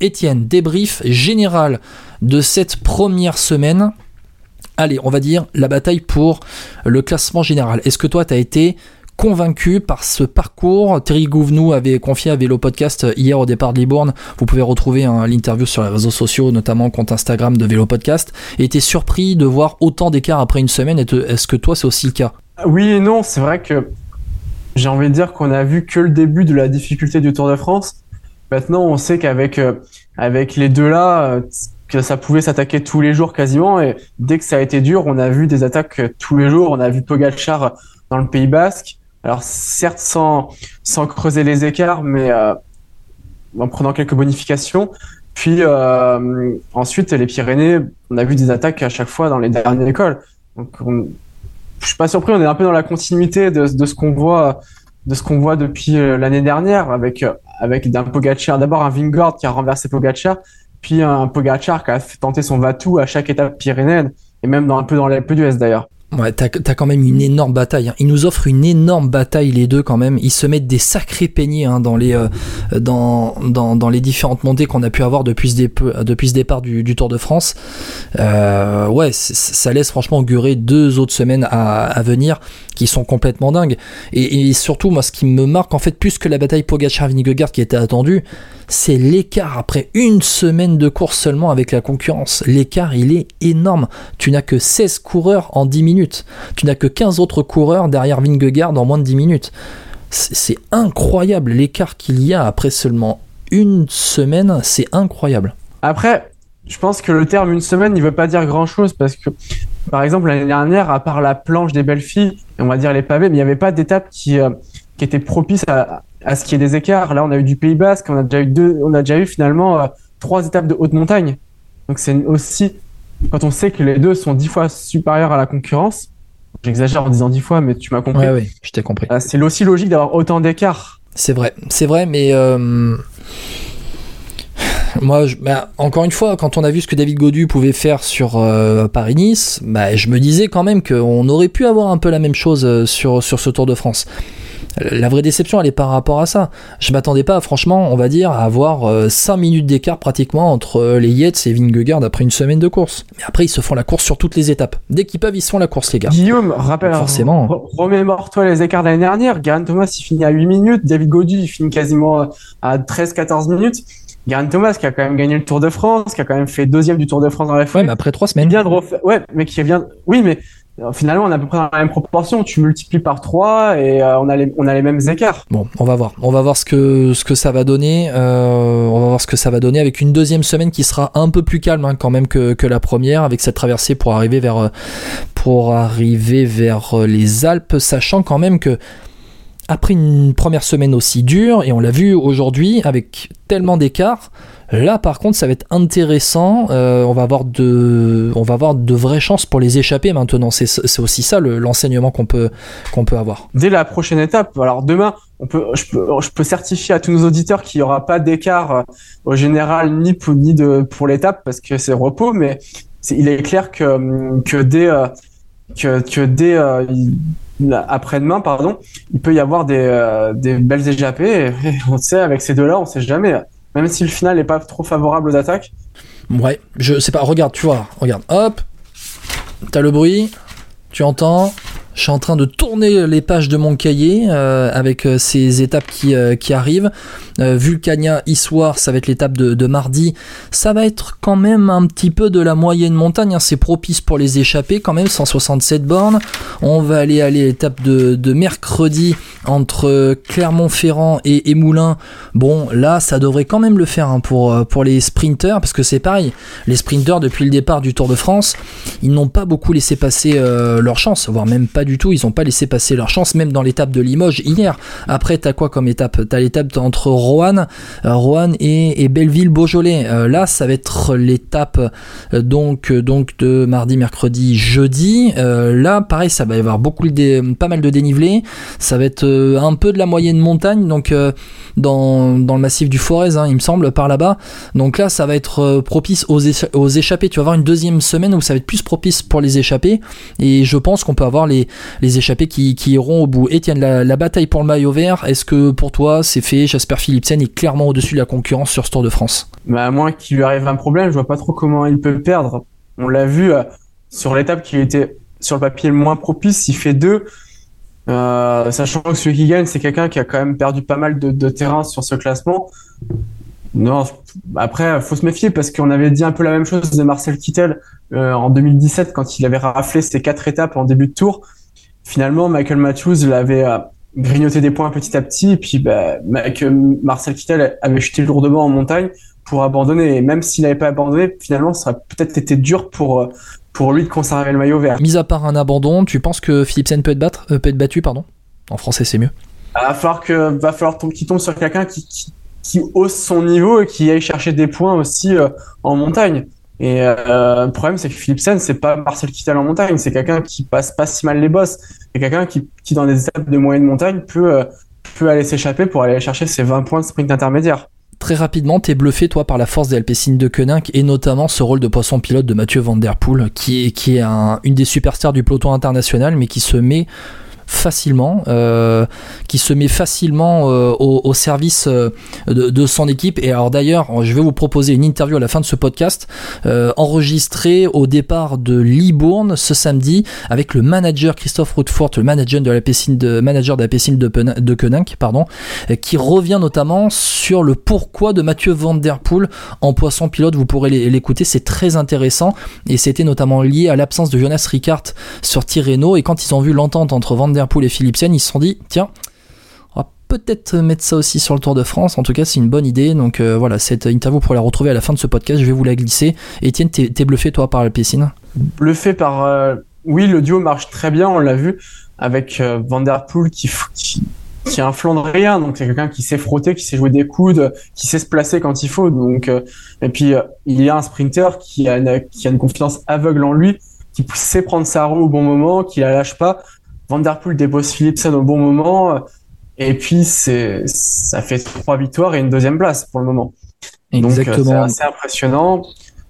Étienne, débrief général de cette première semaine. Allez, on va dire la bataille pour le classement général. Est-ce que toi, tu été convaincu par ce parcours? Thierry Gouvenou avait confié à Vélo Podcast hier au départ de Libourne. Vous pouvez retrouver l'interview sur les réseaux sociaux, notamment compte Instagram de Vélo Podcast. Et était surpris de voir autant d'écart après une semaine. Est-ce que toi, c'est aussi le cas? Oui et non. C'est vrai que j'ai envie de dire qu'on a vu que le début de la difficulté du Tour de France. Maintenant, on sait qu'avec euh, avec les deux là, euh, que ça pouvait s'attaquer tous les jours quasiment. Et dès que ça a été dur, on a vu des attaques tous les jours. On a vu Pogacar dans le Pays Basque. Alors certes sans, sans creuser les écarts, mais euh, en prenant quelques bonifications. Puis euh, ensuite les Pyrénées, on a vu des attaques à chaque fois dans les dernières écoles. Donc je suis pas surpris, on est un peu dans la continuité de, de ce qu'on voit de ce qu'on voit depuis euh, l'année dernière avec avec d'un Pogacar d'abord un Vingord qui a renversé Pogacar puis un Pogacar qui a tenté son Vatou à chaque étape pyrénéenne et même dans un peu dans l'Alpe d'Huez d'ailleurs. Ouais, t'as as quand même une énorme bataille. Hein. Ils nous offrent une énorme bataille les deux quand même. Ils se mettent des sacrés les euh, dans, les différentes montées qu'on a pu avoir depuis ce, départ du, Tour de France. Euh, ouais, ça laisse franchement augurer deux autres semaines à, venir qui sont complètement dingues. Et, et, surtout, moi, ce qui me marque en fait plus que la bataille Pogacar-Vingegaard qui était attendue, c'est l'écart après une semaine de course seulement avec la concurrence. L'écart, il est énorme. Tu n'as que 16 coureurs en 10 minutes. Tu n'as que 15 autres coureurs derrière Vingegaard en moins de 10 minutes. C'est incroyable l'écart qu'il y a après seulement une semaine. C'est incroyable. Après, je pense que le terme une semaine, il veut pas dire grand chose parce que, par exemple, l'année dernière, à part la planche des belles filles, on va dire les pavés, mais il n'y avait pas d'étape qui, euh, était propice à, à ce qu'il y ait des écarts. Là, on a eu du Pays Basque, on a déjà eu deux, on a déjà eu finalement euh, trois étapes de haute montagne. Donc c'est aussi quand on sait que les deux sont dix fois supérieurs à la concurrence. J'exagère en disant dix fois, mais tu m'as compris. Oui, oui, je t'ai compris. Euh, c'est aussi logique d'avoir autant d'écarts. C'est vrai, c'est vrai, mais euh... moi, je, bah, encore une fois, quand on a vu ce que David Godu pouvait faire sur euh, Paris-Nice, bah, je me disais quand même qu'on aurait pu avoir un peu la même chose sur, sur ce Tour de France. La vraie déception, elle est par rapport à ça. Je m'attendais pas, franchement, on va dire, à avoir 5 minutes d'écart pratiquement entre les Yates et Vingegaard après une semaine de course. Mais après, ils se font la course sur toutes les étapes. Dès qu'ils peuvent, ils se font la course, les gars. Guillaume, rappelle, forcément. Remémore-toi les écarts de l'année dernière. Garen Thomas, il finit à 8 minutes. David Godu, il finit quasiment à 13-14 minutes. Garen Thomas qui a quand même gagné le Tour de France, qui a quand même fait deuxième du Tour de France dans la foulée. Ouais, mais après trois semaines. Bien de refaire... Ouais, mais qui vient. Oui, mais finalement, on est à peu près dans la même proportion. Tu multiplies par 3 et euh, on, a les, on a les mêmes écarts. Bon, on va voir. On va voir ce que, ce que ça va donner. Euh, on va voir ce que ça va donner avec une deuxième semaine qui sera un peu plus calme hein, quand même que, que, la première, avec cette traversée pour arriver vers, pour arriver vers les Alpes, sachant quand même que après une première semaine aussi dure, et on l'a vu aujourd'hui avec tellement d'écart, là par contre ça va être intéressant, euh, on, va avoir de, on va avoir de vraies chances pour les échapper maintenant, c'est aussi ça l'enseignement qu'on peut, qu'on peut avoir. Dès la prochaine étape, alors demain, je, peux, certifier à tous nos auditeurs qu'il n'y aura pas d'écart euh, au général ni pour, ni pour l'étape parce que c'est repos, mais il est clair que, que dès... Euh, que dès après-demain, pardon, il peut y avoir des, euh, belles échappées. On sait, avec ces deux-là, on sait jamais. Même si le final n'est pas trop favorable aux attaques. Ouais, je sais pas. Regarde, tu vois, regarde. Hop, t'as le bruit, tu entends. Je suis en train de tourner les pages de mon cahier euh, avec euh, ces étapes qui, euh, qui arrivent. Vulcania, Issoire, ça va être l'étape de, mardi. Ça va être quand même un petit peu de la moyenne montagne. Hein. C'est propice pour les échapper quand même, 167 bornes. On va aller à l'étape de, de, mercredi entre Clermont-Ferrand et, et, Moulins. Bon, là, ça devrait quand même le faire hein, pour, pour les sprinters parce que c'est pareil. Les sprinters, depuis le départ du Tour de France, ils n'ont pas beaucoup laissé passer leur chance, voire même pas du tout. Ils n'ont pas laissé passer leur chance, même dans l'étape de Limoges hier. Après, t'as quoi comme étape? T'as l'étape entre Roanne, euh, Roanne et, Belleville-Beaujolais. Euh, là, ça va être l'étape euh, donc donc de mardi, mercredi, jeudi. Là, pareil, ça va y avoir beaucoup de, pas mal de dénivelé. Ça va être un peu de la moyenne montagne, donc dans, dans le massif du Forez, hein, il me semble, par là-bas. Donc là, ça va être propice aux, aux échappées. Tu vas avoir une deuxième semaine où ça va être plus propice pour les échappées. Et je pense qu'on peut avoir les les échappés qui, iront au bout. Etienne, la, la bataille pour le maillot vert, est-ce que pour toi c'est fait? Jasper Philipsen est clairement au-dessus de la concurrence sur ce Tour de France bah, À moins qu'il lui arrive un problème, je vois pas trop comment il peut perdre. On l'a vu euh, sur l'étape qui était sur le papier le moins propice, il fait deux. Euh, sachant que celui qui gagne, c'est quelqu'un qui a quand même perdu pas mal de, de terrain sur ce classement. Non, après, faut se méfier parce qu'on avait dit un peu la même chose de Marcel Kittel euh, en 2017 quand il avait raflé ses quatre étapes en début de tour. Finalement, Michael Matthews l'avait euh, grignoté des points petit à petit, et puis bah, Marcel Kittel avait chuté lourdement en montagne pour abandonner. Et même s'il n'avait pas abandonné, finalement, ça aurait peut-être été dur pour euh, pour lui de conserver le maillot vert. Mis à part un abandon, tu penses que Philipsen peut être, battre, euh, peut être battu, pardon? En français, c'est mieux. Va falloir que va falloir qu'il tombe sur quelqu'un qui, qui, qui, hausse son niveau et qui aille chercher des points aussi euh, en montagne. Et euh, le problème, c'est que Philipsen, c'est pas Marcel Kittel en montagne, c'est quelqu'un qui passe pas si mal les bosses. C'est quelqu'un qui, qui, dans des étapes de moyenne montagne, peut, euh, peut aller s'échapper pour aller chercher ses 20 points de sprint intermédiaire. Très rapidement, t'es bluffé, toi, par la force des Alpecin de Koenig et notamment ce rôle de poisson pilote de Mathieu Van Der Poel, qui est, qui est un, une des superstars du peloton international, mais qui se met facilement, euh, qui se met facilement euh, au, service euh, de, son équipe. Et alors d'ailleurs, je vais vous proposer une interview à la fin de ce podcast, enregistrée au départ de Libourne ce samedi avec le manager Christophe Routefort, le manager de la piscine de manager de la piscine de, de Koenig, pardon, qui revient notamment sur le pourquoi de Mathieu Van Der Poel en poisson pilote. Vous pourrez l'écouter, c'est très intéressant et c'était notamment lié à l'absence de Jonas Ricard sur Tirreno et quand ils ont vu l'entente entre Van Der Poel et Philipsen, ils se sont dit tiens, on va peut-être mettre ça aussi sur le Tour de France. En tout cas, c'est une bonne idée. Donc euh, voilà, cette interview pour la retrouver à la fin de ce podcast, je vais vous la glisser. Etienne, t'es, t'es bluffé toi par la piscine Bluffé par euh, oui, le duo marche très bien, on l'a vu avec euh, Der qui, qui qui est un flanc de rien, donc c'est quelqu'un qui sait frotter, qui sait jouer des coudes, qui sait se placer quand il faut. Donc euh, et puis euh, il y a un sprinter qui a une, qui a une confiance aveugle en lui, qui sait prendre sa roue au bon moment, qui la lâche pas. Van Der Poel dépose Philipsen au bon moment, et puis c'est ça fait trois victoires et une deuxième place pour le moment. Exactement. Donc c'est assez impressionnant.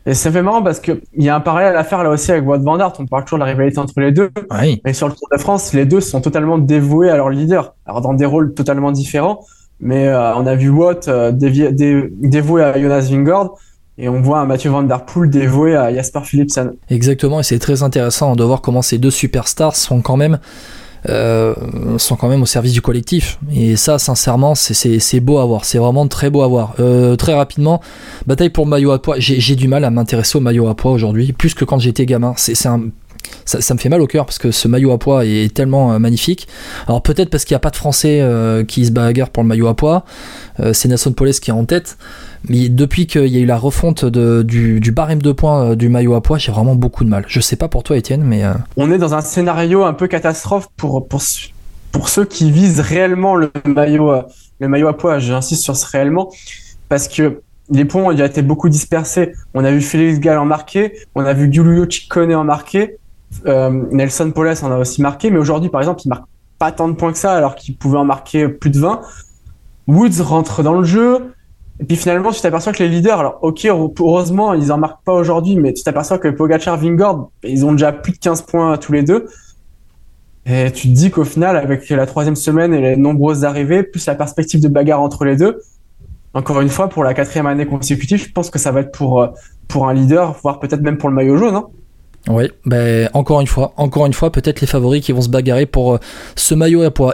Et ça fait marrant parce qu'il y a un parallèle à faire là aussi avec Wout van Aert. On parle toujours de la rivalité entre les deux. Oui. Mais sur le Tour de France, les deux sont totalement dévoués à leur leader. Alors dans des rôles totalement différents. Mais euh, on a vu euh, dévié, dé, dévoué à Jonas Vingegaard. Et on voit un Mathieu Van Der Poel dévoué à Jasper Philipsen. Exactement. Et c'est très intéressant de voir comment ces deux superstars sont quand même euh, sont quand même au service du collectif. Et ça, sincèrement, c'est beau à voir. C'est vraiment très beau à voir. Euh, très rapidement, bataille pour le maillot à poids. J'ai du mal à m'intéresser au maillot à poids aujourd'hui, plus que quand j'étais gamin. C'est un ça, me fait mal au cœur parce que ce maillot à poids est tellement euh, magnifique. Alors peut-être parce qu'il n'y a pas de Français euh, qui se bagarrent pour le maillot à poids. Euh, c'est Nasson Poles qui est en tête. Mais depuis qu'il y a eu la refonte du, barème de points du maillot à poids, j'ai vraiment beaucoup de mal. Je sais pas pour toi, Étienne, mais on est dans un scénario un peu catastrophe pour pour pour ceux qui visent réellement le maillot le maillot à poids. J'insiste sur ce réellement parce que les points ont été beaucoup dispersés. On a vu Félix Gall en marqué, on a vu Giulio Ciccone en marqué, Nelson Poles en a aussi marqué, mais aujourd'hui, par exemple, il marque pas tant de points que ça, alors qu'il pouvait en marquer plus de 20. Woods rentre dans le jeu. Et puis finalement, tu t'aperçois que les leaders, alors ok, heureusement, ils en marquent pas aujourd'hui, mais tu t'aperçois que Pogacar, Vingord, ils ont déjà plus de 15 points tous les deux. Et tu te dis qu'au final, avec la troisième semaine et les nombreuses arrivées, plus la perspective de bagarre entre les deux, encore une fois, pour la quatrième année consécutive, je pense que ça va être pour, euh, pour un leader, voire peut-être même pour le maillot jaune. Hein. Oui, ben encore une fois, encore une fois, peut-être les favoris qui vont se bagarrer pour euh, ce maillot à poids.